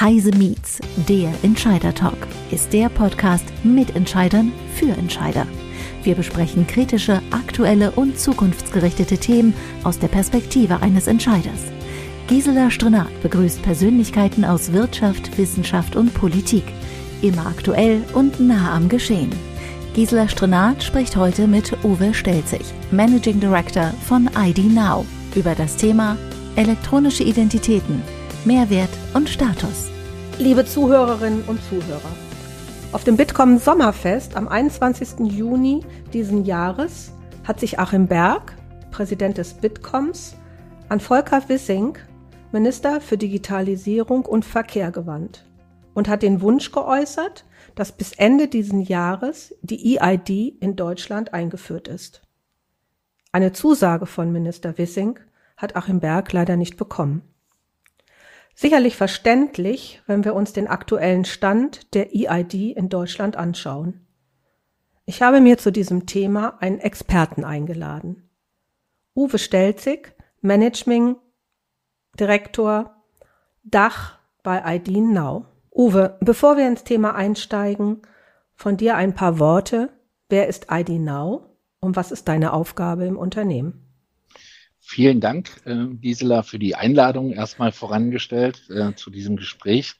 Heise Meets, der Entscheider Talk, ist der Podcast mit Entscheidern für Entscheider. Wir besprechen kritische, aktuelle und zukunftsgerichtete Themen aus der Perspektive eines Entscheiders. Gisela Strenat begrüßt Persönlichkeiten aus Wirtschaft, Wissenschaft und Politik. Immer aktuell und nah am Geschehen. Gisela Strenat spricht heute mit Uwe Stelzig, Managing Director von ID Now, über das Thema elektronische Identitäten – Mehrwert und Status. Liebe Zuhörerinnen und Zuhörer, auf dem Bitkom Sommerfest am 21. Juni diesen Jahres hat sich Achim Berg, Präsident des Bitkoms, an Volker Wissing, Minister für Digitalisierung und Verkehr gewandt und hat den Wunsch geäußert, dass bis Ende diesen Jahres die EID in Deutschland eingeführt ist. Eine Zusage von Minister Wissing hat Achim Berg leider nicht bekommen. Sicherlich verständlich, wenn wir uns den aktuellen Stand der EID in Deutschland anschauen. Ich habe mir zu diesem Thema einen Experten eingeladen. Uwe Stelzig, Managing Direktor Dach bei ID Now. Uwe, bevor wir ins Thema einsteigen, von dir ein paar Worte. Wer ist ID Now und was ist deine Aufgabe im Unternehmen? Vielen Dank, äh, Gisela, für die Einladung erstmal vorangestellt äh, zu diesem Gespräch,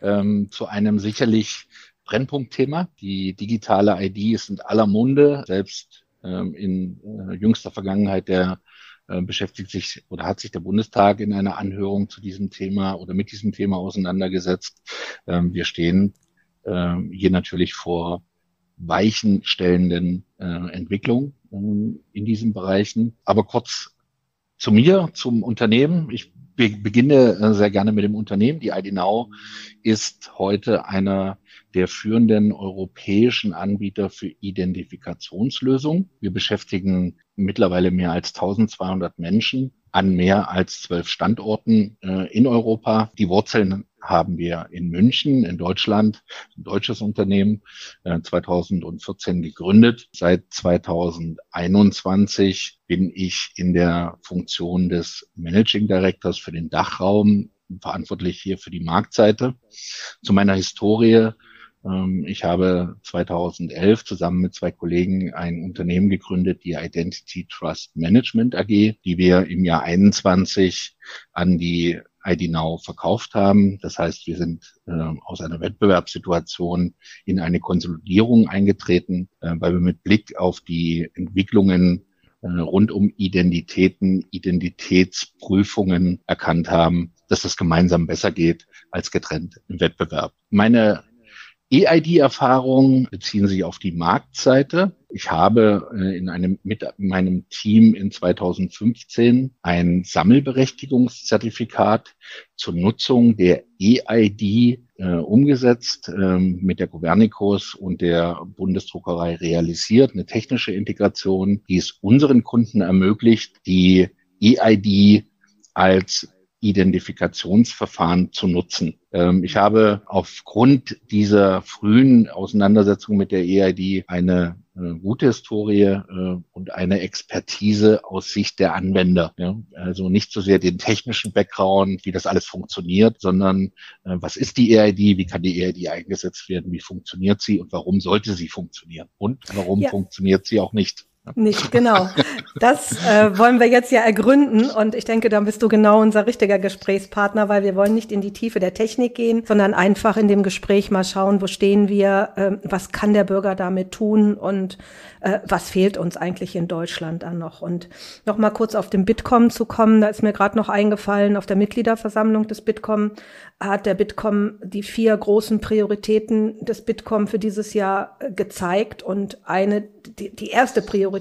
ähm, zu einem sicherlich Brennpunktthema. Die digitale ID ist in aller Munde, selbst ähm, in äh, jüngster Vergangenheit der äh, beschäftigt sich oder hat sich der Bundestag in einer Anhörung zu diesem Thema oder mit diesem Thema auseinandergesetzt. Ähm, wir stehen ähm, hier natürlich vor weichenstellenden äh, Entwicklungen ähm, in diesen Bereichen. Aber kurz zu mir, zum Unternehmen. Ich beginne äh, sehr gerne mit dem Unternehmen. Die ID ist heute einer der führenden europäischen Anbieter für Identifikationslösungen. Wir beschäftigen mittlerweile mehr als 1200 Menschen an mehr als zwölf Standorten äh, in Europa. Die Wurzeln haben wir in München, in Deutschland, ein deutsches Unternehmen, äh, 2014 gegründet. Seit 2021 bin ich in der Funktion des Managing Directors für den Dachraum, verantwortlich hier für die Marktseite. Zu meiner Historie ich habe 2011 zusammen mit zwei Kollegen ein Unternehmen gegründet, die Identity Trust Management AG, die wir im Jahr 21 an die ID Now verkauft haben. Das heißt, wir sind äh, aus einer Wettbewerbssituation in eine Konsolidierung eingetreten, äh, weil wir mit Blick auf die Entwicklungen äh, rund um Identitäten, Identitätsprüfungen erkannt haben, dass das gemeinsam besser geht als getrennt im Wettbewerb. Meine EID-Erfahrungen beziehen sich auf die Marktseite. Ich habe äh, in einem, mit meinem Team in 2015 ein Sammelberechtigungszertifikat zur Nutzung der EID äh, umgesetzt, äh, mit der Governicus und der Bundesdruckerei realisiert, eine technische Integration, die es unseren Kunden ermöglicht, die EID als Identifikationsverfahren zu nutzen. Ähm, ich habe aufgrund dieser frühen Auseinandersetzung mit der EID eine äh, gute Historie äh, und eine Expertise aus Sicht der Anwender. Ja? Also nicht so sehr den technischen Background, wie das alles funktioniert, sondern äh, was ist die EID, wie kann die EID eingesetzt werden, wie funktioniert sie und warum sollte sie funktionieren und warum ja. funktioniert sie auch nicht. Nicht, genau. Das äh, wollen wir jetzt ja ergründen und ich denke, da bist du genau unser richtiger Gesprächspartner, weil wir wollen nicht in die Tiefe der Technik gehen, sondern einfach in dem Gespräch mal schauen, wo stehen wir, äh, was kann der Bürger damit tun und äh, was fehlt uns eigentlich in Deutschland dann noch. Und noch mal kurz auf den Bitkom zu kommen, da ist mir gerade noch eingefallen, auf der Mitgliederversammlung des Bitkom hat der Bitkom die vier großen Prioritäten des Bitkom für dieses Jahr äh, gezeigt und eine, die, die erste Priorität,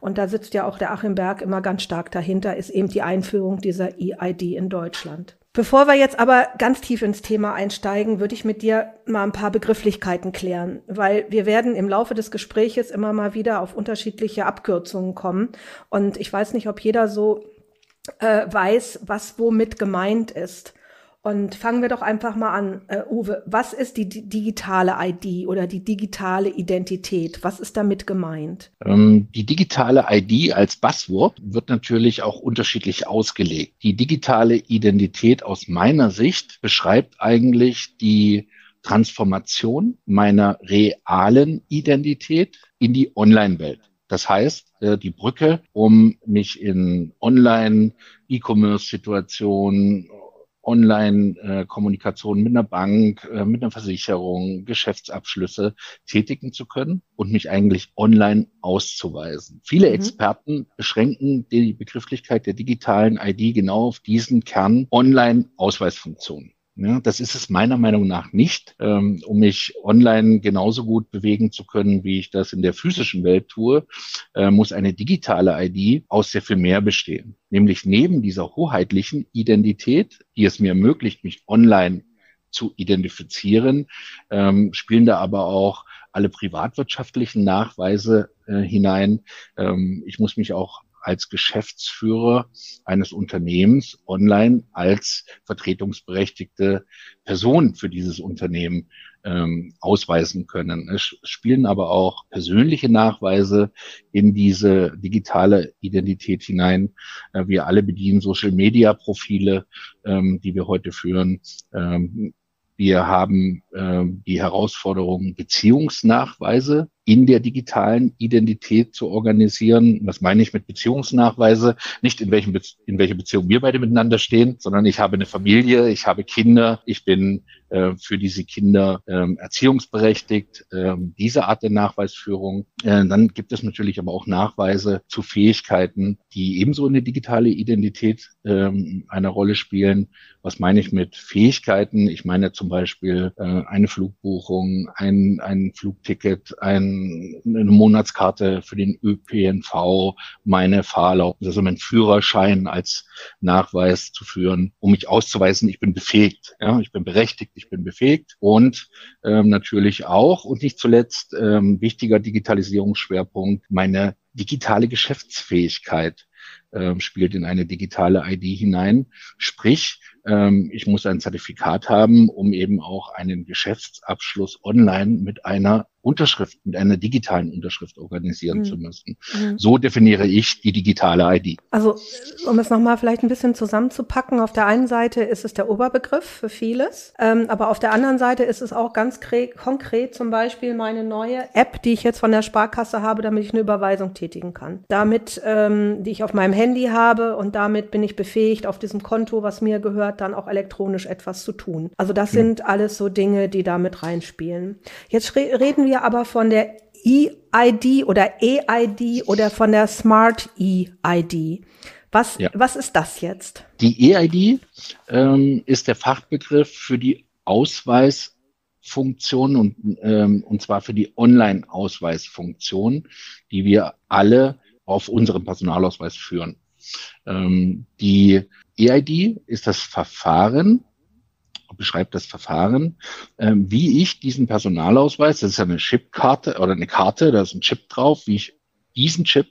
und da sitzt ja auch der Achim Berg immer ganz stark dahinter, ist eben die Einführung dieser EID in Deutschland. Bevor wir jetzt aber ganz tief ins Thema einsteigen, würde ich mit dir mal ein paar Begrifflichkeiten klären, weil wir werden im Laufe des Gespräches immer mal wieder auf unterschiedliche Abkürzungen kommen. Und ich weiß nicht, ob jeder so äh, weiß, was womit gemeint ist. Und fangen wir doch einfach mal an, äh, Uwe. Was ist die, digitale ID oder die digitale Identität? Was ist damit gemeint? Ähm, die digitale ID als Buzzword wird natürlich auch unterschiedlich ausgelegt. Die digitale Identität aus meiner Sicht beschreibt eigentlich die Transformation meiner realen Identität in die Online-Welt. Das heißt, äh, die Brücke, um mich in Online-E-Commerce-Situationen, Online-Kommunikation mit einer Bank, äh, mit einer Versicherung, Geschäftsabschlüsse tätigen zu können und mich eigentlich online auszuweisen. Viele mhm. Experten beschränken die Begrifflichkeit der digitalen ID genau auf diesen Kern Online-Ausweisfunktionen. Ja, das ist es meiner Meinung nach nicht, ähm, um mich online genauso gut bewegen zu können, wie ich das in der physischen Welt tue, äh, muss eine digitale ID aus sehr viel mehr bestehen. Nämlich neben dieser hoheitlichen Identität, die es mir ermöglicht, mich online zu identifizieren, ähm, spielen da aber auch alle privatwirtschaftlichen Nachweise äh, hinein. Ähm, ich muss mich auch als Geschäftsführer eines Unternehmens online als vertretungsberechtigte Person für dieses Unternehmen ähm, ausweisen können. Es spielen aber auch persönliche Nachweise in diese digitale Identität hinein. Äh, wir alle bedienen Social-Media-Profile, ähm, die wir heute führen. Ähm, wir haben äh, die Herausforderung, Beziehungsnachweise in der digitalen Identität zu organisieren. Was meine ich mit Beziehungsnachweise? Nicht in welchem Be in welcher Beziehung wir beide miteinander stehen, sondern ich habe eine Familie, ich habe Kinder, ich bin äh, für diese Kinder ähm, erziehungsberechtigt. Ähm, diese Art der Nachweisführung. Äh, dann gibt es natürlich aber auch Nachweise zu Fähigkeiten, die ebenso eine digitale Identität ähm, eine Rolle spielen. Was meine ich mit Fähigkeiten? Ich meine zum Beispiel äh, eine Flugbuchung, ein, ein Flugticket, ein eine Monatskarte für den ÖPNV, meine Fahrerlaubnis, also mein Führerschein als Nachweis zu führen, um mich auszuweisen, ich bin befähigt, ja, ich bin berechtigt, ich bin befähigt und ähm, natürlich auch und nicht zuletzt ähm, wichtiger Digitalisierungsschwerpunkt meine digitale Geschäftsfähigkeit ähm, spielt in eine digitale ID hinein. Sprich, ähm, ich muss ein Zertifikat haben, um eben auch einen Geschäftsabschluss online mit einer Unterschrift, mit einer digitalen Unterschrift organisieren mhm. zu müssen. Mhm. So definiere ich die digitale ID. Also, um es nochmal vielleicht ein bisschen zusammenzupacken, auf der einen Seite ist es der Oberbegriff für vieles, ähm, aber auf der anderen Seite ist es auch ganz konkret zum Beispiel meine neue App, die ich jetzt von der Sparkasse habe, damit ich eine Überweisung tätigen kann. Damit, ähm, die ich auf meinem Handy habe und damit bin ich befähigt, auf diesem Konto, was mir gehört, dann auch elektronisch etwas zu tun. Also das mhm. sind alles so Dinge, die da mit reinspielen. Jetzt reden wir wir aber von der EID oder EID oder von der Smart EID. Was, ja. was ist das jetzt? Die EID ähm, ist der Fachbegriff für die Ausweisfunktion und, ähm, und zwar für die Online-Ausweisfunktion, die wir alle auf unserem Personalausweis führen. Ähm, die EID ist das Verfahren, beschreibt das Verfahren, äh, wie ich diesen Personalausweis, das ist ja eine Chipkarte oder eine Karte, da ist ein Chip drauf, wie ich diesen Chip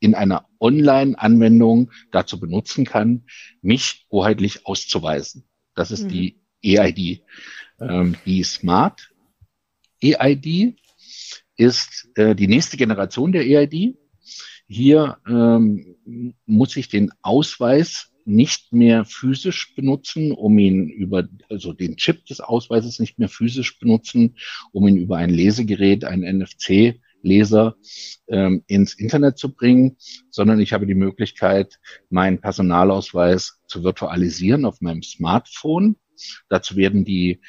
in einer Online-Anwendung dazu benutzen kann, mich hoheitlich auszuweisen. Das ist mhm. die EID. Ähm, die Smart EID ist äh, die nächste Generation der EID. Hier ähm, muss ich den Ausweis nicht mehr physisch benutzen, um ihn über, also den Chip des Ausweises nicht mehr physisch benutzen, um ihn über ein Lesegerät, ein NFC Leser ähm, ins Internet zu bringen, sondern ich habe die Möglichkeit, meinen Personalausweis zu virtualisieren auf meinem Smartphone. Dazu werden die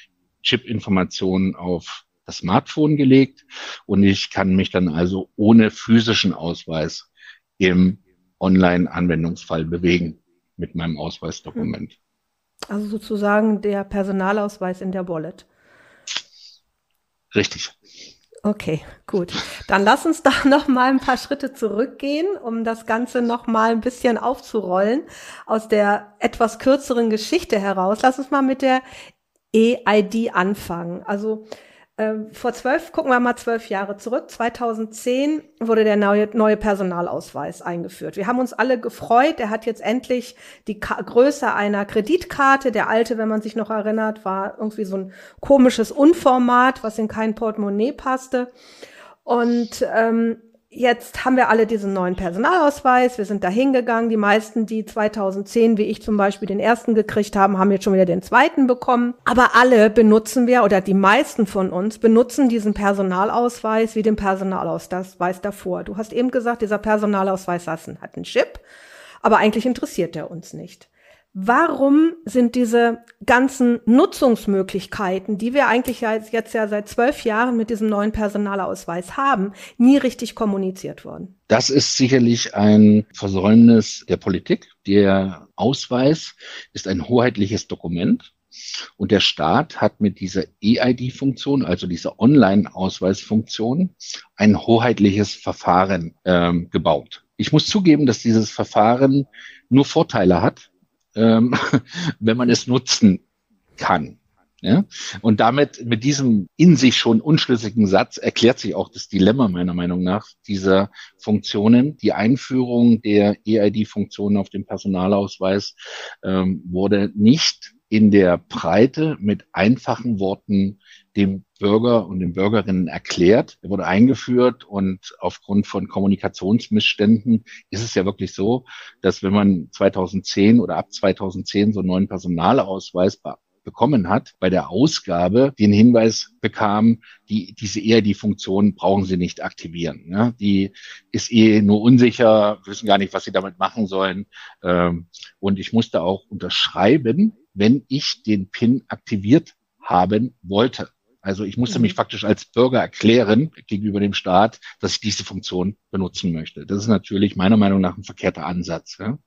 Chip-Informationen auf das Smartphone gelegt und ich kann mich dann also ohne physischen Ausweis im Online-Anwendungsfall bewegen mit meinem Ausweisdokument. Also sozusagen der Personalausweis in der Wallet. Richtig. Okay, gut. Dann lass uns da noch mal ein paar Schritte zurückgehen, um das Ganze noch mal ein bisschen aufzurollen aus der etwas kürzeren Geschichte heraus. Lass uns mal mit der EID anfangen. Also vor zwölf, gucken wir mal zwölf Jahre zurück. 2010 wurde der neue, neue Personalausweis eingeführt. Wir haben uns alle gefreut. Er hat jetzt endlich die Ka Größe einer Kreditkarte. Der alte, wenn man sich noch erinnert, war irgendwie so ein komisches Unformat, was in kein Portemonnaie passte. Und ähm, Jetzt haben wir alle diesen neuen Personalausweis. Wir sind da hingegangen. Die meisten, die 2010, wie ich zum Beispiel, den ersten gekriegt haben, haben jetzt schon wieder den zweiten bekommen. Aber alle benutzen wir, oder die meisten von uns benutzen diesen Personalausweis wie den Personalausweis davor. Du hast eben gesagt, dieser Personalausweis hat einen Chip, aber eigentlich interessiert der uns nicht. Warum sind diese ganzen Nutzungsmöglichkeiten, die wir eigentlich jetzt ja seit zwölf Jahren mit diesem neuen Personalausweis haben, nie richtig kommuniziert worden? Das ist sicherlich ein Versäumnis der Politik. Der Ausweis ist ein hoheitliches Dokument. Und der Staat hat mit dieser EID-Funktion, also dieser Online-Ausweisfunktion, ein hoheitliches Verfahren ähm, gebaut. Ich muss zugeben, dass dieses Verfahren nur Vorteile hat ähm, wenn man es nutzen kann. Ja? Und damit, mit diesem in sich schon unschlüssigen Satz erklärt sich auch das Dilemma meiner Meinung nach dieser Funktionen. Die Einführung der EID-Funktionen auf dem Personalausweis ähm, wurde nicht in der Breite mit einfachen Worten dem Bürger und den Bürgerinnen erklärt. Er wurde eingeführt und aufgrund von Kommunikationsmissständen ist es ja wirklich so, dass wenn man 2010 oder ab 2010 so einen neuen Personalausweis bekommen hat, bei der Ausgabe den Hinweis bekam, die, diese eher die Funktion brauchen Sie nicht aktivieren. Ne? Die ist eh nur unsicher, wissen gar nicht, was Sie damit machen sollen. Ähm, und ich musste auch unterschreiben, wenn ich den PIN aktiviert haben wollte. Also ich musste mich mhm. faktisch als Bürger erklären gegenüber dem Staat, dass ich diese Funktion benutzen möchte. Das ist natürlich meiner Meinung nach ein verkehrter Ansatz. Ja.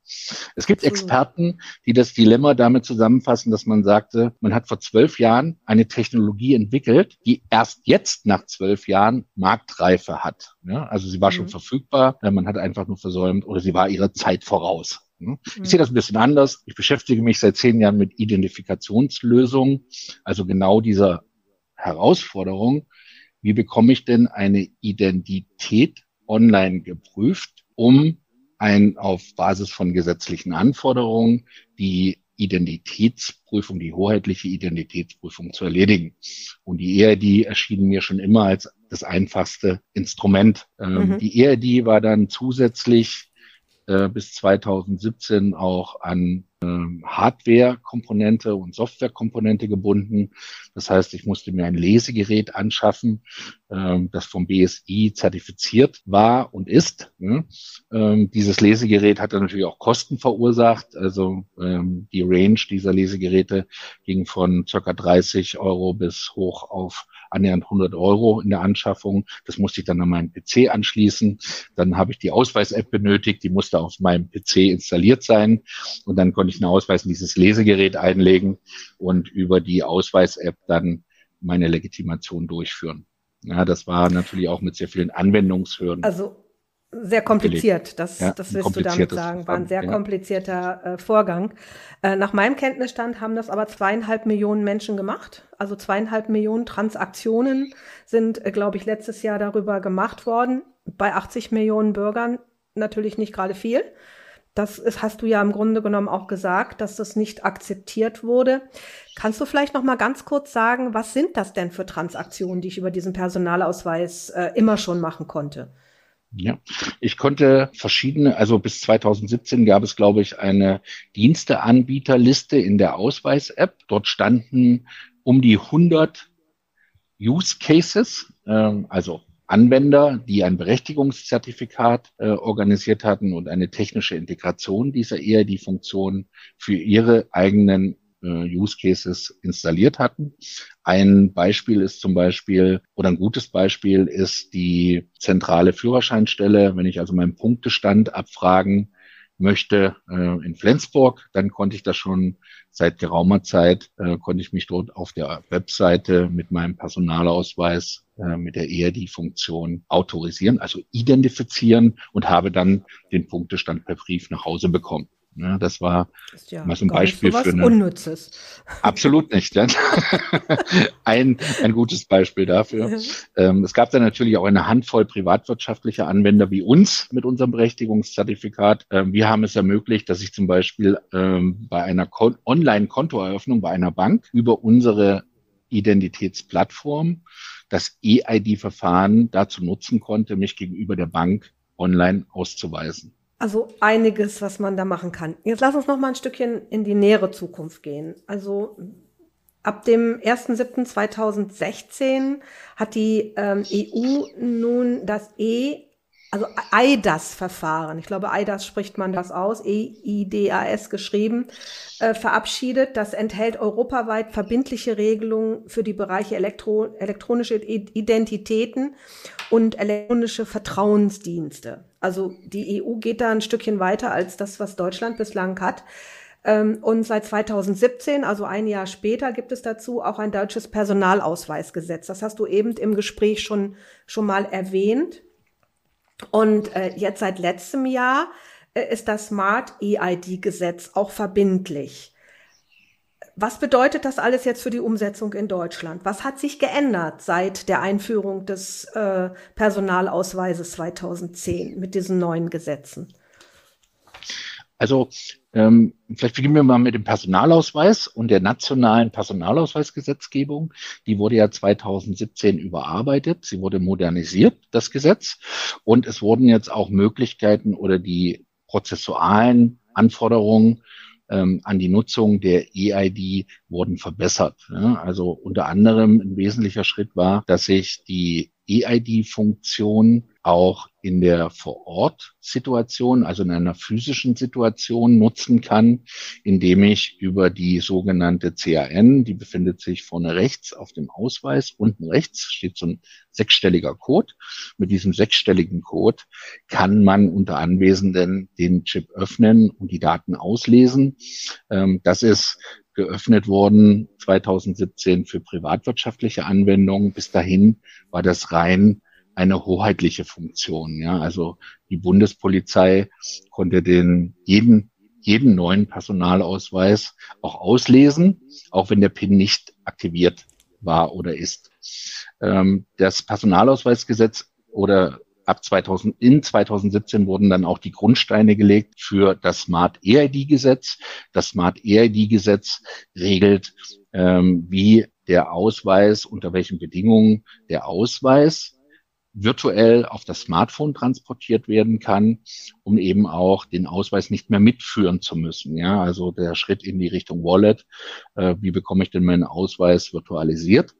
Es gibt Experten, die das Dilemma damit zusammenfassen, dass man sagte, man hat vor zwölf Jahren eine Technologie entwickelt, die erst jetzt nach zwölf Jahren Marktreife hat. Ja. Also sie war mhm. schon verfügbar, man hat einfach nur versäumt oder sie war ihrer Zeit voraus. Ich sehe das ein bisschen anders. Ich beschäftige mich seit zehn Jahren mit Identifikationslösungen, also genau dieser Herausforderung, wie bekomme ich denn eine Identität online geprüft, um ein auf Basis von gesetzlichen Anforderungen die Identitätsprüfung, die hoheitliche Identitätsprüfung zu erledigen. Und die ERD erschien mir schon immer als das einfachste Instrument. Ähm, mhm. Die ERD war dann zusätzlich äh, bis 2017 auch an Hardware-Komponente und Software-Komponente gebunden. Das heißt, ich musste mir ein Lesegerät anschaffen, ähm, das vom BSI zertifiziert war und ist. Ähm, dieses Lesegerät hat dann natürlich auch Kosten verursacht. Also die Range dieser Lesegeräte ging von circa 30 Euro bis hoch auf annähernd 100 Euro in der Anschaffung. Das musste ich dann an meinen PC anschließen. Dann habe ich die Ausweis-App benötigt, die musste auf meinem PC installiert sein. Und dann konnte ich einen Ausweis in dieses Lesegerät einlegen und über die Ausweis-App dann meine Legitimation durchführen. Ja, das war natürlich auch mit sehr vielen Anwendungshürden. Also sehr kompliziert, das, ja, das willst du damit sagen. War ein sehr komplizierter äh, Vorgang. Äh, nach meinem Kenntnisstand haben das aber zweieinhalb Millionen Menschen gemacht. Also zweieinhalb Millionen Transaktionen sind, äh, glaube ich, letztes Jahr darüber gemacht worden. Bei 80 Millionen Bürgern natürlich nicht gerade viel. Das ist, hast du ja im Grunde genommen auch gesagt, dass das nicht akzeptiert wurde. Kannst du vielleicht noch mal ganz kurz sagen, was sind das denn für Transaktionen, die ich über diesen Personalausweis äh, immer schon machen konnte? Ja, ich konnte verschiedene, also bis 2017 gab es, glaube ich, eine Diensteanbieterliste in der Ausweis-App. Dort standen um die 100 Use Cases, äh, also Anwender, die ein Berechtigungszertifikat äh, organisiert hatten und eine technische Integration dieser EID-Funktion für ihre eigenen äh, Use Cases installiert hatten. Ein Beispiel ist zum Beispiel, oder ein gutes Beispiel ist die zentrale Führerscheinstelle. Wenn ich also meinen Punktestand abfragen möchte äh, in Flensburg, dann konnte ich das schon seit geraumer Zeit, äh, konnte ich mich dort auf der Webseite mit meinem Personalausweis äh, mit der ERD-Funktion autorisieren, also identifizieren und habe dann den Punktestand per Brief nach Hause bekommen. Ja, das war ja mal so ein Beispiel für eine, Unnützes. Absolut nicht. Ja. ein, ein gutes Beispiel dafür. Ähm, es gab dann natürlich auch eine Handvoll privatwirtschaftlicher Anwender wie uns mit unserem Berechtigungszertifikat. Ähm, wir haben es ermöglicht, dass ich zum Beispiel ähm, bei einer Online-Kontoeröffnung bei einer Bank über unsere Identitätsplattform das EID-Verfahren dazu nutzen konnte, mich gegenüber der Bank online auszuweisen. Also einiges, was man da machen kann. Jetzt lass uns noch mal ein Stückchen in die nähere Zukunft gehen. Also ab dem 1.7.2016 hat die ähm, EU nun das E also EIDAS-Verfahren, ich glaube, EIDAS spricht man das aus, E-I-D-A-S geschrieben, äh, verabschiedet. Das enthält europaweit verbindliche Regelungen für die Bereiche Elektro elektronische Identitäten und elektronische Vertrauensdienste. Also die EU geht da ein Stückchen weiter als das, was Deutschland bislang hat. Ähm, und seit 2017, also ein Jahr später, gibt es dazu auch ein deutsches Personalausweisgesetz. Das hast du eben im Gespräch schon, schon mal erwähnt. Und äh, jetzt seit letztem Jahr äh, ist das Smart EID-Gesetz auch verbindlich. Was bedeutet das alles jetzt für die Umsetzung in Deutschland? Was hat sich geändert seit der Einführung des äh, Personalausweises 2010 mit diesen neuen Gesetzen? Also ähm, vielleicht beginnen wir mal mit dem Personalausweis und der nationalen Personalausweisgesetzgebung. Die wurde ja 2017 überarbeitet. Sie wurde modernisiert, das Gesetz. Und es wurden jetzt auch Möglichkeiten oder die prozessualen Anforderungen ähm, an die Nutzung der EID wurden verbessert. Ja, also unter anderem ein wesentlicher Schritt war, dass sich die EID-Funktion auch in der Vor-Ort-Situation, also in einer physischen Situation nutzen kann, indem ich über die sogenannte CAN, die befindet sich vorne rechts auf dem Ausweis, unten rechts steht so ein sechsstelliger Code. Mit diesem sechsstelligen Code kann man unter Anwesenden den Chip öffnen und die Daten auslesen. Ähm, das ist geöffnet worden 2017 für privatwirtschaftliche Anwendungen. Bis dahin war das rein eine hoheitliche Funktion. Ja, also die Bundespolizei konnte den jeden jeden neuen Personalausweis auch auslesen, auch wenn der PIN nicht aktiviert war oder ist. Ähm, das Personalausweisgesetz oder ab 2000, in 2017 wurden dann auch die Grundsteine gelegt für das Smart EID-Gesetz. Das Smart EID-Gesetz regelt, ähm, wie der Ausweis, unter welchen Bedingungen der Ausweis virtuell auf das Smartphone transportiert werden kann, um eben auch den Ausweis nicht mehr mitführen zu müssen. Ja, also der Schritt in die Richtung Wallet. Äh, wie bekomme ich denn meinen Ausweis virtualisiert,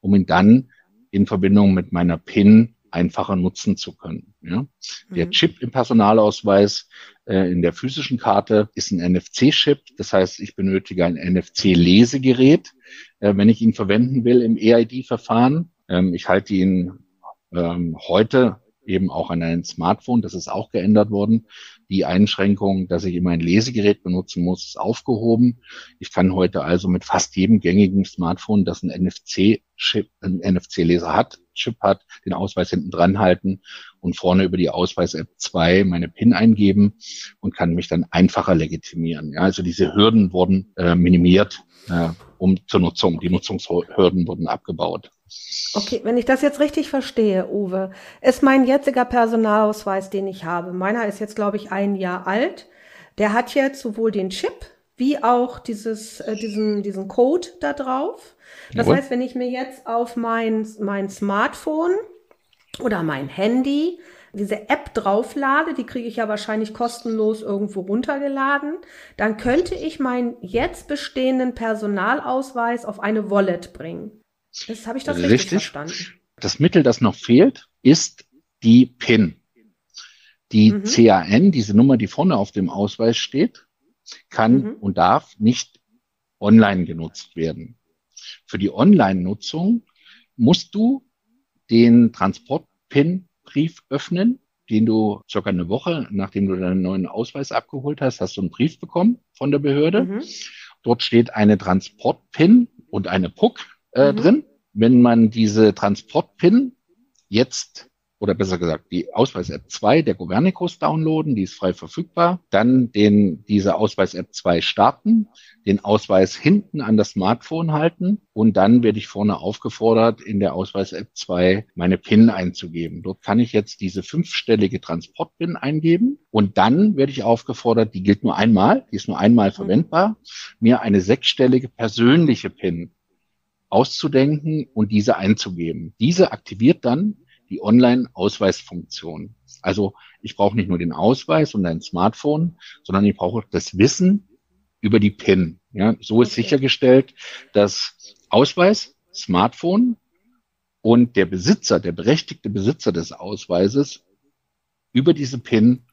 um ihn dann in Verbindung mit meiner PIN einfacher nutzen zu können. Ja? Mhm. Der Chip im Personalausweis äh, in der physischen Karte ist ein NFC-Chip. Das heißt, ich benötige ein NFC-Lesegerät, äh, wenn ich ihn verwenden will im EID-Verfahren. Ähm, ich halte ihn ähm, heute eben auch an ein Smartphone. Das ist auch geändert worden. Die Einschränkung, dass ich immer ein Lesegerät benutzen muss, ist aufgehoben. Ich kann heute also mit fast jedem gängigen Smartphone, das ein NFC-Chip, ein NFC-Leser hat, Chip hat, den Ausweis hinten dran halten und vorne über die Ausweis-App 2 meine PIN eingeben und kann mich dann einfacher legitimieren. Ja, also diese Hürden wurden äh, minimiert äh, um zur Nutzung. Die Nutzungshürden wurden abgebaut. Okay, wenn ich das jetzt richtig verstehe, Uwe, ist mein jetziger Personalausweis, den ich habe, meiner ist jetzt, glaube ich, ein Jahr alt, der hat jetzt sowohl den Chip wie auch dieses, äh, diesen, diesen Code da drauf. Das Jawohl. heißt, wenn ich mir jetzt auf mein, mein Smartphone oder mein Handy diese App drauflade, die kriege ich ja wahrscheinlich kostenlos irgendwo runtergeladen, dann könnte ich meinen jetzt bestehenden Personalausweis auf eine Wallet bringen. Das habe ich das richtig, richtig verstanden. Das Mittel, das noch fehlt, ist die PIN. Die mhm. CAN, diese Nummer, die vorne auf dem Ausweis steht, kann mhm. und darf nicht online genutzt werden. Für die Online-Nutzung musst du den Transport-PIN-Brief öffnen, den du circa eine Woche, nachdem du deinen neuen Ausweis abgeholt hast, hast du einen Brief bekommen von der Behörde. Mhm. Dort steht eine Transport-PIN und eine PUC äh, mhm. drin. Wenn man diese Transport-PIN jetzt oder besser gesagt die Ausweis-App 2 der Governicus downloaden, die ist frei verfügbar, dann den, diese Ausweis-App 2 starten, den Ausweis hinten an das Smartphone halten und dann werde ich vorne aufgefordert, in der Ausweis-App 2 meine PIN einzugeben. Dort kann ich jetzt diese fünfstellige Transport-PIN eingeben und dann werde ich aufgefordert, die gilt nur einmal, die ist nur einmal mhm. verwendbar, mir eine sechsstellige persönliche PIN auszudenken und diese einzugeben. Diese aktiviert dann die Online-Ausweisfunktion. Also ich brauche nicht nur den Ausweis und ein Smartphone, sondern ich brauche das Wissen über die PIN. Ja, so ist okay. sichergestellt, dass Ausweis, Smartphone und der Besitzer, der berechtigte Besitzer des Ausweises über diese PIN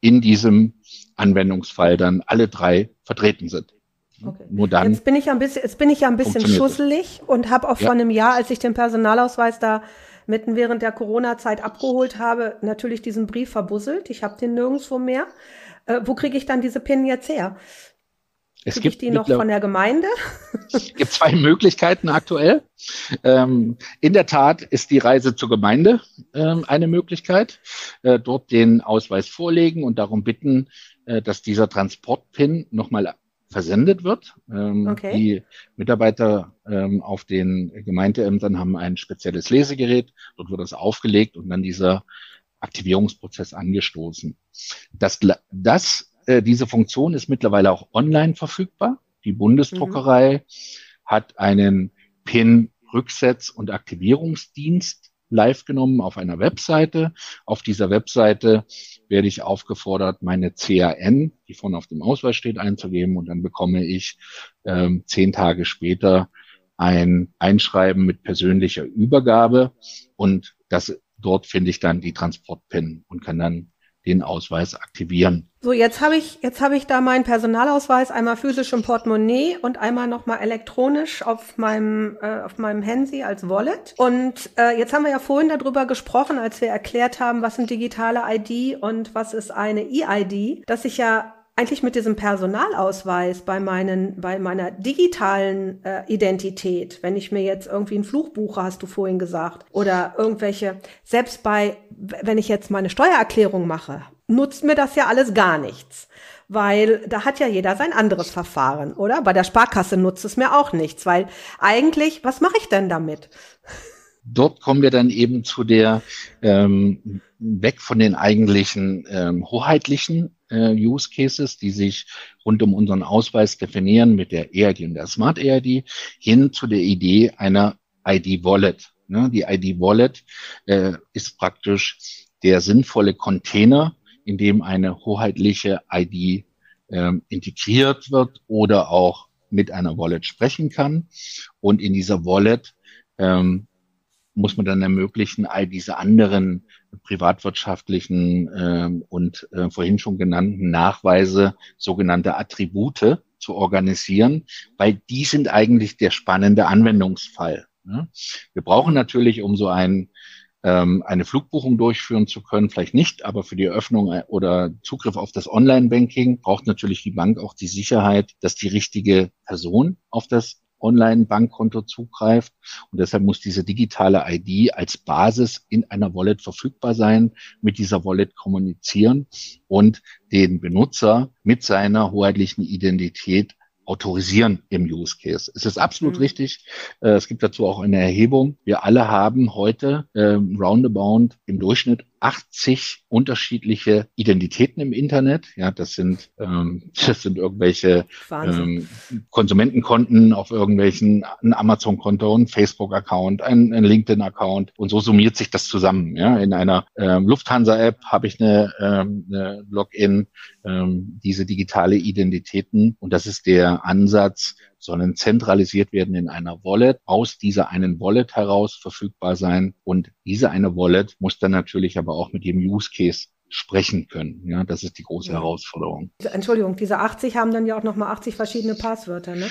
in diesem Anwendungsfall dann alle drei vertreten sind. Okay. Nur dann. Jetzt bin ich ein bisschen, jetzt bin ich ja ein bisschen schusselig und habe auch ja. vor einem Jahr, als ich den Personalausweis da mitten während der Corona-Zeit abgeholt habe, natürlich diesen Brief verbusselt. Ich habe den nirgendwo mehr. Äh, wo kriege ich dann diese PIN jetzt her? Es gibt die noch von der Gemeinde? Es gibt zwei Möglichkeiten aktuell. Ähm, in der Tat ist die Reise zur Gemeinde ähm, eine Möglichkeit. Äh, dort den Ausweis vorlegen und darum bitten, äh, dass dieser Transportpin nochmal versendet wird. Ähm, okay. Die Mitarbeiter ähm, auf den Gemeindeämtern haben ein spezielles Lesegerät. Dort wird das aufgelegt und dann dieser Aktivierungsprozess angestoßen. Das, das, äh, diese Funktion ist mittlerweile auch online verfügbar. Die Bundesdruckerei mhm. hat einen PIN-Rücksetz- und Aktivierungsdienst live genommen auf einer Webseite. Auf dieser Webseite werde ich aufgefordert, meine CAN, die vorne auf dem Ausweis steht, einzugeben und dann bekomme ich ähm, zehn Tage später ein Einschreiben mit persönlicher Übergabe und das dort finde ich dann die Transportpin und kann dann den Ausweis aktivieren. So, jetzt habe ich, jetzt habe ich da meinen Personalausweis einmal physisch im Portemonnaie und einmal nochmal elektronisch auf meinem, äh, auf meinem Handy als Wallet. Und äh, jetzt haben wir ja vorhin darüber gesprochen, als wir erklärt haben, was sind digitale ID und was ist eine E-ID, dass ich ja eigentlich mit diesem Personalausweis bei meinen, bei meiner digitalen äh, Identität, wenn ich mir jetzt irgendwie einen Fluch buche, hast du vorhin gesagt, oder irgendwelche, selbst bei, wenn ich jetzt meine Steuererklärung mache, nutzt mir das ja alles gar nichts. Weil da hat ja jeder sein anderes Verfahren, oder? Bei der Sparkasse nutzt es mir auch nichts, weil eigentlich, was mache ich denn damit? Dort kommen wir dann eben zu der ähm, weg von den eigentlichen ähm, hoheitlichen äh, Use Cases, die sich rund um unseren Ausweis definieren mit der EID und der Smart EID, hin zu der Idee einer ID Wallet. Ne? Die ID Wallet äh, ist praktisch der sinnvolle Container, in dem eine hoheitliche ID ähm, integriert wird oder auch mit einer Wallet sprechen kann. Und in dieser Wallet ähm, muss man dann ermöglichen, all diese anderen privatwirtschaftlichen äh, und äh, vorhin schon genannten Nachweise, sogenannte Attribute zu organisieren, weil die sind eigentlich der spannende Anwendungsfall. Ne? Wir brauchen natürlich, um so ein ähm, eine Flugbuchung durchführen zu können, vielleicht nicht, aber für die Eröffnung äh, oder Zugriff auf das Online-Banking braucht natürlich die Bank auch die Sicherheit, dass die richtige Person auf das Online-Bankkonto zugreift. Und deshalb muss diese digitale ID als Basis in einer Wallet verfügbar sein, mit dieser Wallet kommunizieren und den Benutzer mit seiner hoheitlichen Identität autorisieren im Use Case. Es ist absolut mhm. richtig. Äh, es gibt dazu auch eine Erhebung. Wir alle haben heute äh, roundabout im Durchschnitt 80 unterschiedliche Identitäten im Internet. Ja, das sind ähm, das sind irgendwelche ähm, Konsumentenkonten auf irgendwelchen ein Amazon-Konto, ein Facebook-Account, ein, ein LinkedIn-Account und so summiert sich das zusammen. Ja, in einer ähm, Lufthansa-App habe ich eine, ähm, eine Login, ähm, diese digitale Identitäten und das ist der Ansatz, sollen zentralisiert werden in einer Wallet, aus dieser einen Wallet heraus verfügbar sein. Und diese eine Wallet muss dann natürlich aber auch mit dem Use Case sprechen können. Ja, das ist die große ja. Herausforderung. Entschuldigung, diese 80 haben dann ja auch nochmal 80 verschiedene Passwörter. Ne?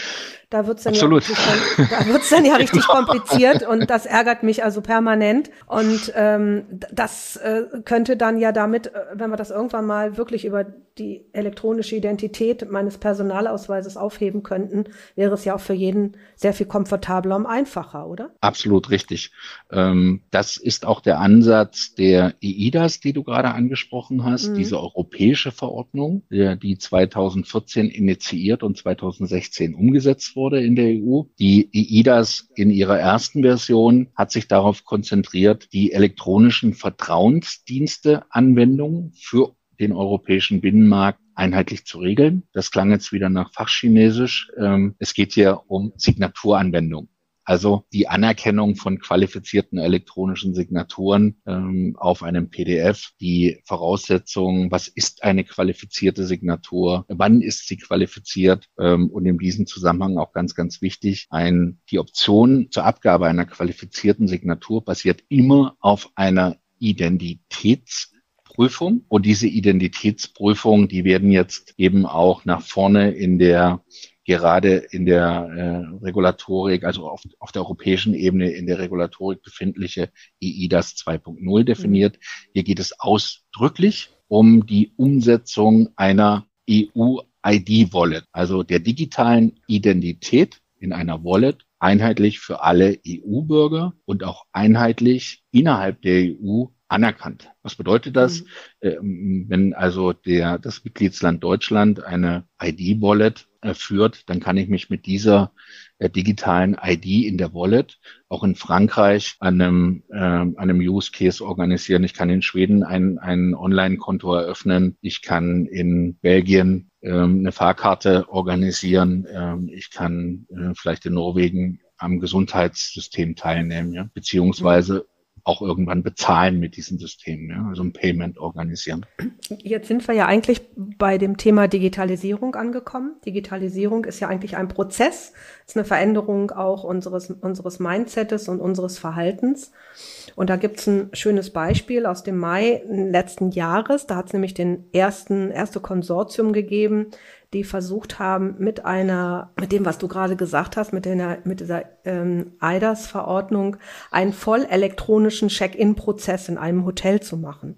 Da wird's dann Absolut. ja dann, da wird's dann ja richtig genau. kompliziert und das ärgert mich also permanent. Und ähm, das äh, könnte dann ja damit, äh, wenn wir das irgendwann mal wirklich über die elektronische Identität meines Personalausweises aufheben könnten, wäre es ja auch für jeden sehr viel komfortabler und einfacher, oder? Absolut richtig. Ähm, das ist auch der Ansatz der EIDAS, die du gerade angesprochen hast, mhm. diese europäische Verordnung, die 2014 initiiert und 2016 umgesetzt wurde in der EU. Die EIDAS in ihrer ersten Version hat sich darauf konzentriert, die elektronischen Vertrauensdienste Anwendungen für den europäischen Binnenmarkt einheitlich zu regeln. Das klang jetzt wieder nach Fachchinesisch. Ähm, es geht hier um Signaturanwendung. Also die Anerkennung von qualifizierten elektronischen Signaturen ähm, auf einem PDF, die Voraussetzungen, was ist eine qualifizierte Signatur, wann ist sie qualifiziert ähm, und in diesem Zusammenhang auch ganz, ganz wichtig, ein, die Option zur Abgabe einer qualifizierten Signatur basiert immer auf einer Identitäts Prüfung. Und diese Identitätsprüfung, die werden jetzt eben auch nach vorne in der gerade in der äh, Regulatorik, also auf, auf der europäischen Ebene in der Regulatorik befindliche EIDAS 2.0 definiert. Hier geht es ausdrücklich um die Umsetzung einer EU-ID-Wallet, also der digitalen Identität in einer Wallet, einheitlich für alle EU-Bürger und auch einheitlich innerhalb der EU anerkannt. Was bedeutet das? Mhm. Ähm, wenn also der, das Mitgliedsland Deutschland eine ID-Wallet äh, führt, dann kann ich mich mit dieser digitalen ID in der Wallet auch in Frankreich an einem, äh, einem Use Case organisieren. Ich kann in Schweden ein, ein Online-Konto eröffnen. Ich kann in Belgien ähm, eine Fahrkarte organisieren. Ähm, ich kann äh, vielleicht in Norwegen am Gesundheitssystem teilnehmen, ja, beziehungsweise auch irgendwann bezahlen mit diesen Systemen, ja, also ein Payment organisieren. Jetzt sind wir ja eigentlich bei dem Thema Digitalisierung angekommen. Digitalisierung ist ja eigentlich ein Prozess, ist eine Veränderung auch unseres, unseres Mindsets und unseres Verhaltens. Und da gibt's ein schönes Beispiel aus dem Mai letzten Jahres. Da hat es nämlich den ersten, erste Konsortium gegeben, die versucht haben, mit einer, mit dem, was du gerade gesagt hast, mit, der, mit dieser ähm, EIDAS-Verordnung, einen voll elektronischen Check-in-Prozess in einem Hotel zu machen.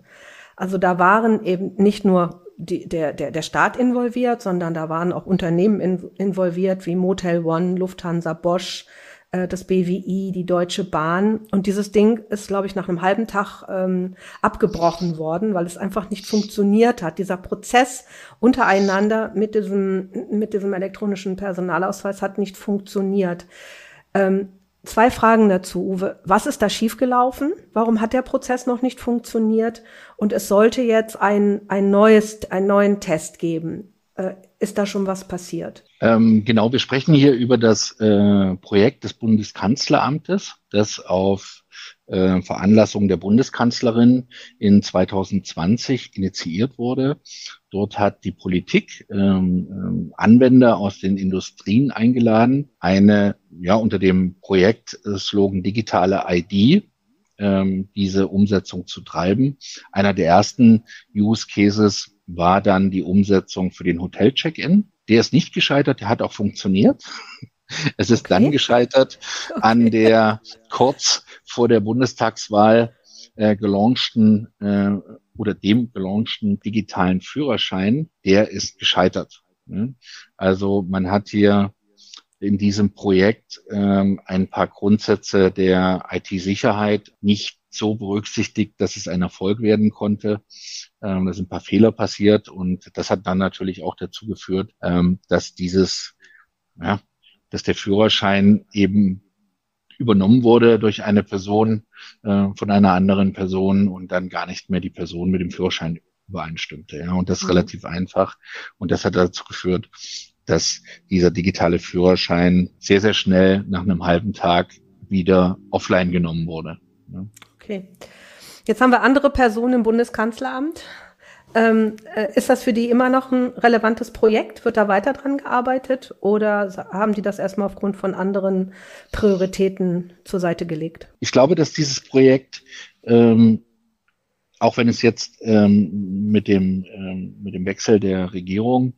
Also da waren eben nicht nur die, der, der, der Staat involviert, sondern da waren auch Unternehmen in, involviert wie Motel One, Lufthansa, Bosch, äh, das BWI, die Deutsche Bahn. Und dieses Ding ist, glaube ich, nach einem halben Tag ähm, abgebrochen worden, weil es einfach nicht funktioniert hat. Dieser Prozess untereinander mit diesem, mit diesem elektronischen Personalausweis hat nicht funktioniert. Ähm, Zwei Fragen dazu, Uwe. Was ist da schiefgelaufen? Warum hat der Prozess noch nicht funktioniert? Und es sollte jetzt ein, ein neues, einen neuen Test geben. Äh, ist da schon was passiert? Ähm, genau, wir sprechen hier über das äh, Projekt des Bundeskanzleramtes, das auf äh, Veranlassung der Bundeskanzlerin in 2020 initiiert wurde. Dort hat die Politik ähm, ähm, Anwender aus den Industrien eingeladen, eine ja unter dem Projektslogan digitale ID ähm, diese Umsetzung zu treiben. Einer der ersten Use Cases war dann die Umsetzung für den Hotel-Check-In. Der ist nicht gescheitert, der hat auch funktioniert. Es ist okay. dann gescheitert okay. an der kurz vor der Bundestagswahl äh, gelaunchten äh, oder dem gelaunchten digitalen Führerschein. Der ist gescheitert. Ne? Also man hat hier in diesem Projekt ähm, ein paar Grundsätze der IT-Sicherheit nicht so berücksichtigt, dass es ein Erfolg werden konnte. Ähm, da sind ein paar Fehler passiert und das hat dann natürlich auch dazu geführt, ähm, dass dieses, ja, dass der Führerschein eben übernommen wurde durch eine Person äh, von einer anderen Person und dann gar nicht mehr die Person mit dem Führerschein übereinstimmte. Ja, und das mhm. relativ einfach. Und das hat dazu geführt, dass dieser digitale Führerschein sehr, sehr schnell nach einem halben Tag wieder offline genommen wurde. Ja. Okay. Jetzt haben wir andere Personen im Bundeskanzleramt. Ähm, äh, ist das für die immer noch ein relevantes Projekt? Wird da weiter dran gearbeitet oder haben die das erstmal aufgrund von anderen Prioritäten zur Seite gelegt? Ich glaube, dass dieses Projekt, ähm, auch wenn es jetzt ähm, mit, dem, ähm, mit dem Wechsel der Regierung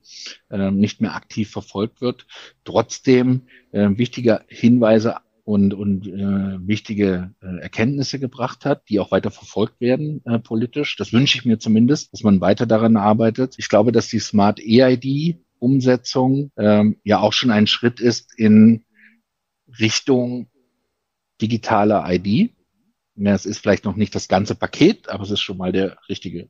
ähm, nicht mehr aktiv verfolgt wird, trotzdem äh, wichtige Hinweise und, und äh, wichtige äh, Erkenntnisse gebracht hat, die auch weiter verfolgt werden äh, politisch. Das wünsche ich mir zumindest, dass man weiter daran arbeitet. Ich glaube, dass die Smart EID Umsetzung ähm, ja auch schon ein Schritt ist in Richtung digitale ID. Es ist vielleicht noch nicht das ganze Paket, aber es ist schon mal der richtige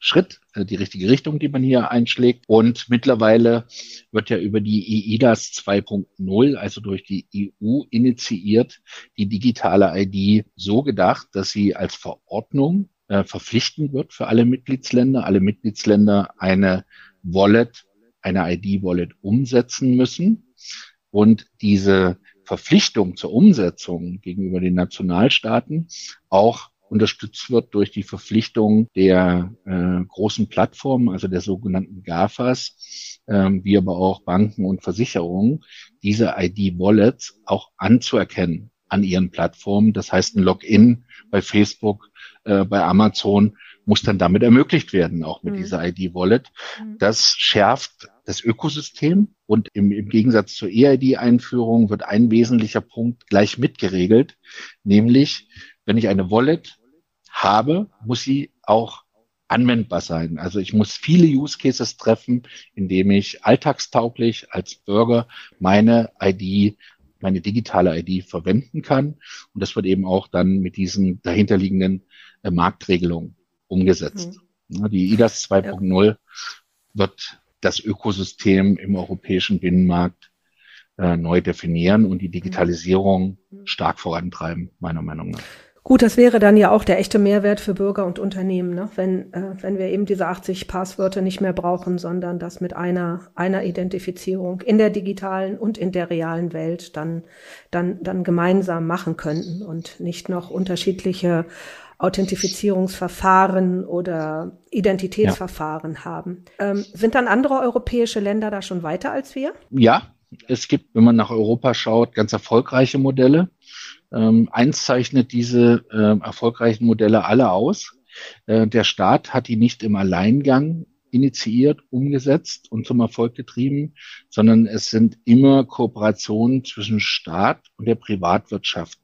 Schritt, äh, die richtige Richtung, die man hier einschlägt. Und mittlerweile wird ja über die EIDAS 2.0, also durch die EU initiiert, die digitale ID so gedacht, dass sie als Verordnung äh, verpflichtend wird für alle Mitgliedsländer. Alle Mitgliedsländer eine Wallet, eine ID-Wallet umsetzen müssen. Und diese Verpflichtung zur Umsetzung gegenüber den Nationalstaaten auch unterstützt wird durch die Verpflichtung der äh, großen Plattformen, also der sogenannten GAFAs, ähm, wie aber auch Banken und Versicherungen, diese ID-Wallets auch anzuerkennen an ihren Plattformen. Das heißt, ein Login bei Facebook, äh, bei Amazon muss dann damit ermöglicht werden, auch mit mhm. dieser ID-Wallet. Mhm. Das schärft das Ökosystem und im, im Gegensatz zur EID-Einführung wird ein wesentlicher Punkt gleich mitgeregelt, nämlich wenn ich eine Wallet habe, muss sie auch anwendbar sein. Also ich muss viele Use Cases treffen, indem ich alltagstauglich als Bürger meine ID, meine digitale ID verwenden kann. Und das wird eben auch dann mit diesen dahinterliegenden äh, Marktregelungen umgesetzt. Mhm. Die IDAS 2.0 ja. wird das Ökosystem im europäischen Binnenmarkt äh, neu definieren und die Digitalisierung mhm. stark vorantreiben, meiner Meinung nach. Gut, das wäre dann ja auch der echte Mehrwert für Bürger und Unternehmen, ne? wenn, äh, wenn wir eben diese 80 Passwörter nicht mehr brauchen, sondern das mit einer, einer Identifizierung in der digitalen und in der realen Welt dann, dann, dann gemeinsam machen könnten und nicht noch unterschiedliche Authentifizierungsverfahren oder Identitätsverfahren ja. haben. Ähm, sind dann andere europäische Länder da schon weiter als wir? Ja, es gibt, wenn man nach Europa schaut, ganz erfolgreiche Modelle. Ähm, eins zeichnet diese äh, erfolgreichen Modelle alle aus. Äh, der Staat hat die nicht im Alleingang initiiert, umgesetzt und zum Erfolg getrieben, sondern es sind immer Kooperationen zwischen Staat und der Privatwirtschaft,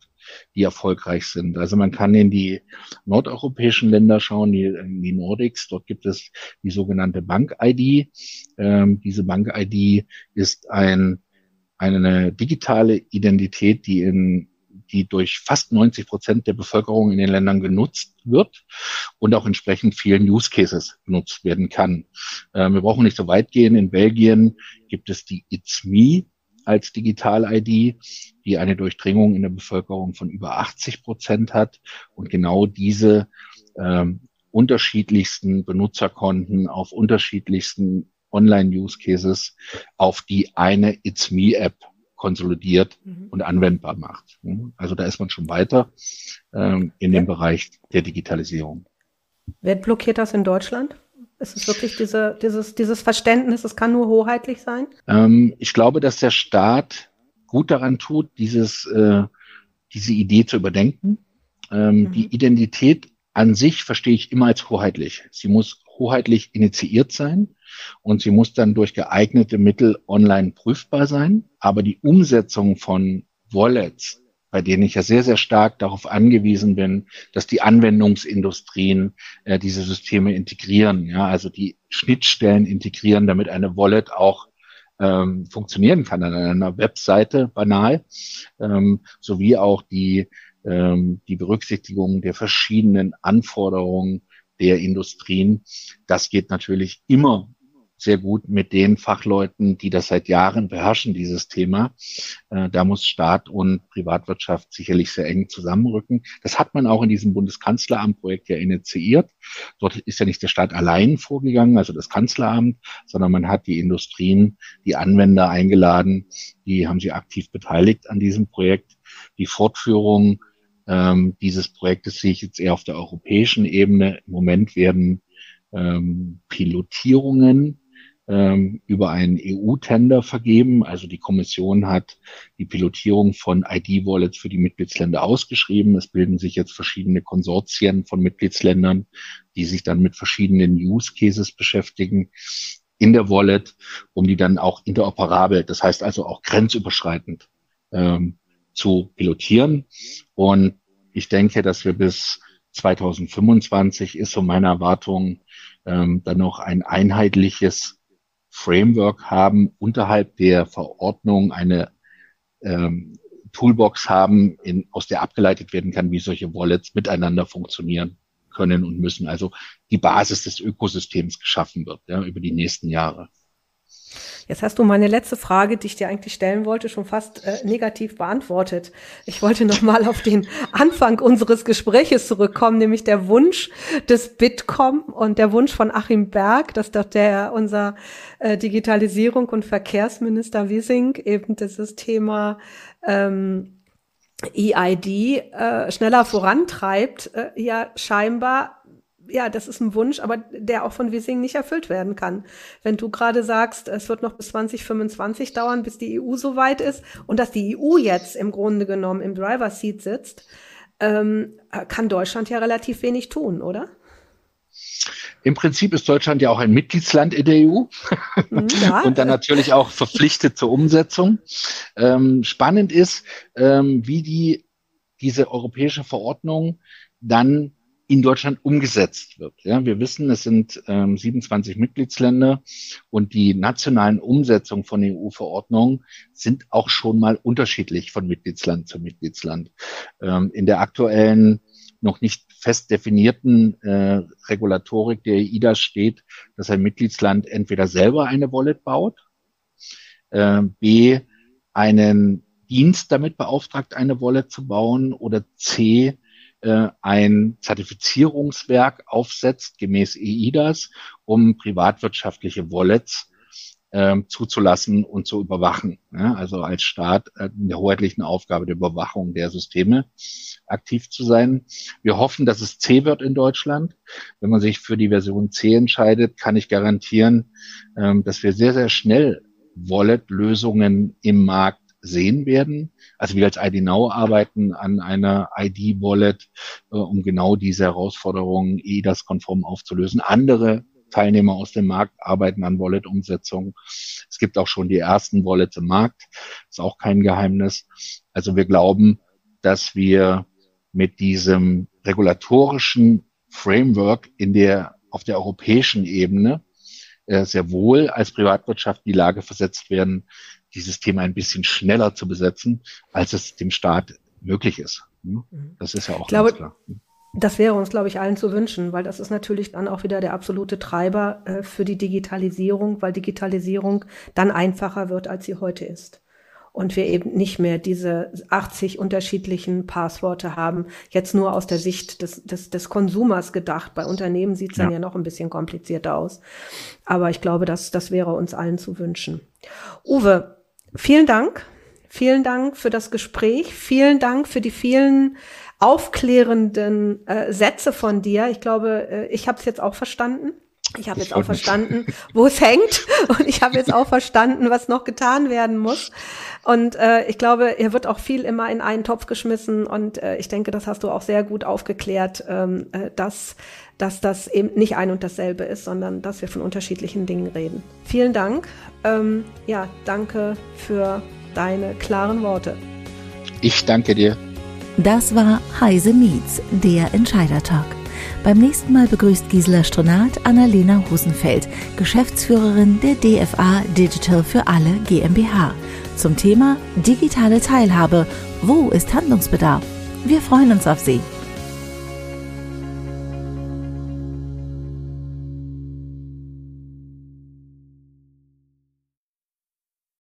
die erfolgreich sind. Also man kann in die nordeuropäischen Länder schauen, die, in die Nordics. Dort gibt es die sogenannte Bank-ID. Ähm, diese Bank-ID ist ein, eine digitale Identität, die in die durch fast 90 Prozent der Bevölkerung in den Ländern genutzt wird und auch entsprechend vielen Use Cases genutzt werden kann. Äh, wir brauchen nicht so weit gehen. In Belgien gibt es die It's Me als Digital-ID, die eine Durchdringung in der Bevölkerung von über 80 Prozent hat und genau diese ähm, unterschiedlichsten Benutzerkonten auf unterschiedlichsten Online-Use-Cases auf die eine It's Me-App konsolidiert mhm. und anwendbar macht. Also da ist man schon weiter ähm, in dem Bereich der Digitalisierung. Wer blockiert das in Deutschland? Ist es wirklich diese, dieses, dieses Verständnis, es kann nur hoheitlich sein? Ähm, ich glaube, dass der Staat gut daran tut, dieses, äh, diese Idee zu überdenken. Ähm, mhm. Die Identität an sich verstehe ich immer als hoheitlich. Sie muss hoheitlich initiiert sein und sie muss dann durch geeignete Mittel online prüfbar sein. Aber die Umsetzung von Wallets, bei denen ich ja sehr, sehr stark darauf angewiesen bin, dass die Anwendungsindustrien äh, diese Systeme integrieren, ja, also die Schnittstellen integrieren, damit eine Wallet auch ähm, funktionieren kann an einer Webseite banal, ähm, sowie auch die, ähm, die Berücksichtigung der verschiedenen Anforderungen der Industrien. Das geht natürlich immer sehr gut mit den Fachleuten, die das seit Jahren beherrschen, dieses Thema. Äh, da muss Staat und Privatwirtschaft sicherlich sehr eng zusammenrücken. Das hat man auch in diesem Bundeskanzleramt-Projekt ja initiiert. Dort ist ja nicht der Staat allein vorgegangen, also das Kanzleramt, sondern man hat die Industrien, die Anwender eingeladen, die haben sie aktiv beteiligt an diesem Projekt. Die Fortführung ähm, dieses Projektes sehe ich jetzt eher auf der europäischen Ebene. Im Moment werden ähm, Pilotierungen ähm, über einen EU-Tender vergeben. Also die Kommission hat die Pilotierung von ID-Wallets für die Mitgliedsländer ausgeschrieben. Es bilden sich jetzt verschiedene Konsortien von Mitgliedsländern, die sich dann mit verschiedenen Use Cases beschäftigen in der Wallet, um die dann auch interoperabel, das heißt also auch grenzüberschreitend ähm, zu pilotieren. Und ich denke, dass wir bis 2025 ist so meine Erwartung, ähm, dann noch ein einheitliches Framework haben, unterhalb der Verordnung eine ähm, Toolbox haben, in, aus der abgeleitet werden kann, wie solche Wallets miteinander funktionieren können und müssen. Also die Basis des Ökosystems geschaffen wird ja, über die nächsten Jahre. Jetzt hast du meine letzte Frage, die ich dir eigentlich stellen wollte, schon fast äh, negativ beantwortet. Ich wollte noch mal auf den Anfang unseres Gespräches zurückkommen, nämlich der Wunsch des Bitkom und der Wunsch von Achim Berg, dass doch der unser äh, Digitalisierung und Verkehrsminister Wissing eben dieses Thema ähm, EID äh, schneller vorantreibt, äh, ja scheinbar ja, das ist ein Wunsch, aber der auch von Wissing nicht erfüllt werden kann. Wenn du gerade sagst, es wird noch bis 2025 dauern, bis die EU so weit ist und dass die EU jetzt im Grunde genommen im Driver Seat sitzt, ähm, kann Deutschland ja relativ wenig tun, oder? Im Prinzip ist Deutschland ja auch ein Mitgliedsland in der EU mhm, ja. und dann natürlich auch verpflichtet zur Umsetzung. Ähm, spannend ist, ähm, wie die diese europäische Verordnung dann in Deutschland umgesetzt wird. Ja, wir wissen, es sind ähm, 27 Mitgliedsländer und die nationalen Umsetzungen von EU-Verordnungen sind auch schon mal unterschiedlich von Mitgliedsland zu Mitgliedsland. Ähm, in der aktuellen noch nicht fest definierten äh, Regulatorik der EIDA steht, dass ein Mitgliedsland entweder selber eine Wallet baut, äh, b einen Dienst damit beauftragt, eine Wallet zu bauen oder c äh, ein Zertifizierungswerk aufsetzt, gemäß EIDAS, um privatwirtschaftliche Wallets äh, zuzulassen und zu überwachen. Ja, also als Staat äh, in der hoheitlichen Aufgabe der Überwachung der Systeme aktiv zu sein. Wir hoffen, dass es C wird in Deutschland. Wenn man sich für die Version C entscheidet, kann ich garantieren, ähm, dass wir sehr, sehr schnell Wallet-Lösungen im Markt sehen werden. Also wir als ID Now arbeiten an einer ID-Wallet, äh, um genau diese Herausforderungen EIDAS-konform aufzulösen. Andere Teilnehmer aus dem Markt arbeiten an Wallet-Umsetzung. Es gibt auch schon die ersten Wallets im Markt. Ist auch kein Geheimnis. Also wir glauben, dass wir mit diesem regulatorischen Framework in der, auf der europäischen Ebene äh, sehr wohl als Privatwirtschaft die Lage versetzt werden, dieses Thema ein bisschen schneller zu besetzen, als es dem Staat möglich ist. Hm? Mhm. Das ist ja auch ich glaube, klar. Hm. Das wäre uns, glaube ich, allen zu wünschen, weil das ist natürlich dann auch wieder der absolute Treiber äh, für die Digitalisierung, weil Digitalisierung dann einfacher wird, als sie heute ist. Und wir eben nicht mehr diese 80 unterschiedlichen Passworte haben, jetzt nur aus der Sicht des, des, des Konsumers gedacht. Bei Unternehmen sieht es ja. dann ja noch ein bisschen komplizierter aus. Aber ich glaube, das, das wäre uns allen zu wünschen. Uwe, Vielen Dank. Vielen Dank für das Gespräch. Vielen Dank für die vielen aufklärenden äh, Sätze von dir. Ich glaube, äh, ich habe es jetzt auch verstanden. Ich habe jetzt auch verstanden, wo es hängt und ich habe jetzt auch verstanden, was noch getan werden muss. Und äh, ich glaube, er wird auch viel immer in einen Topf geschmissen und äh, ich denke, das hast du auch sehr gut aufgeklärt, ähm, äh, dass, dass das eben nicht ein und dasselbe ist, sondern dass wir von unterschiedlichen Dingen reden. Vielen Dank. Ähm, ja, danke für deine klaren Worte. Ich danke dir. Das war Heise Meets, der Entscheider Talk. Beim nächsten Mal begrüßt Gisela Stronat Annalena Husenfeld, Geschäftsführerin der DFA Digital für alle GmbH, zum Thema digitale Teilhabe. Wo ist Handlungsbedarf? Wir freuen uns auf Sie.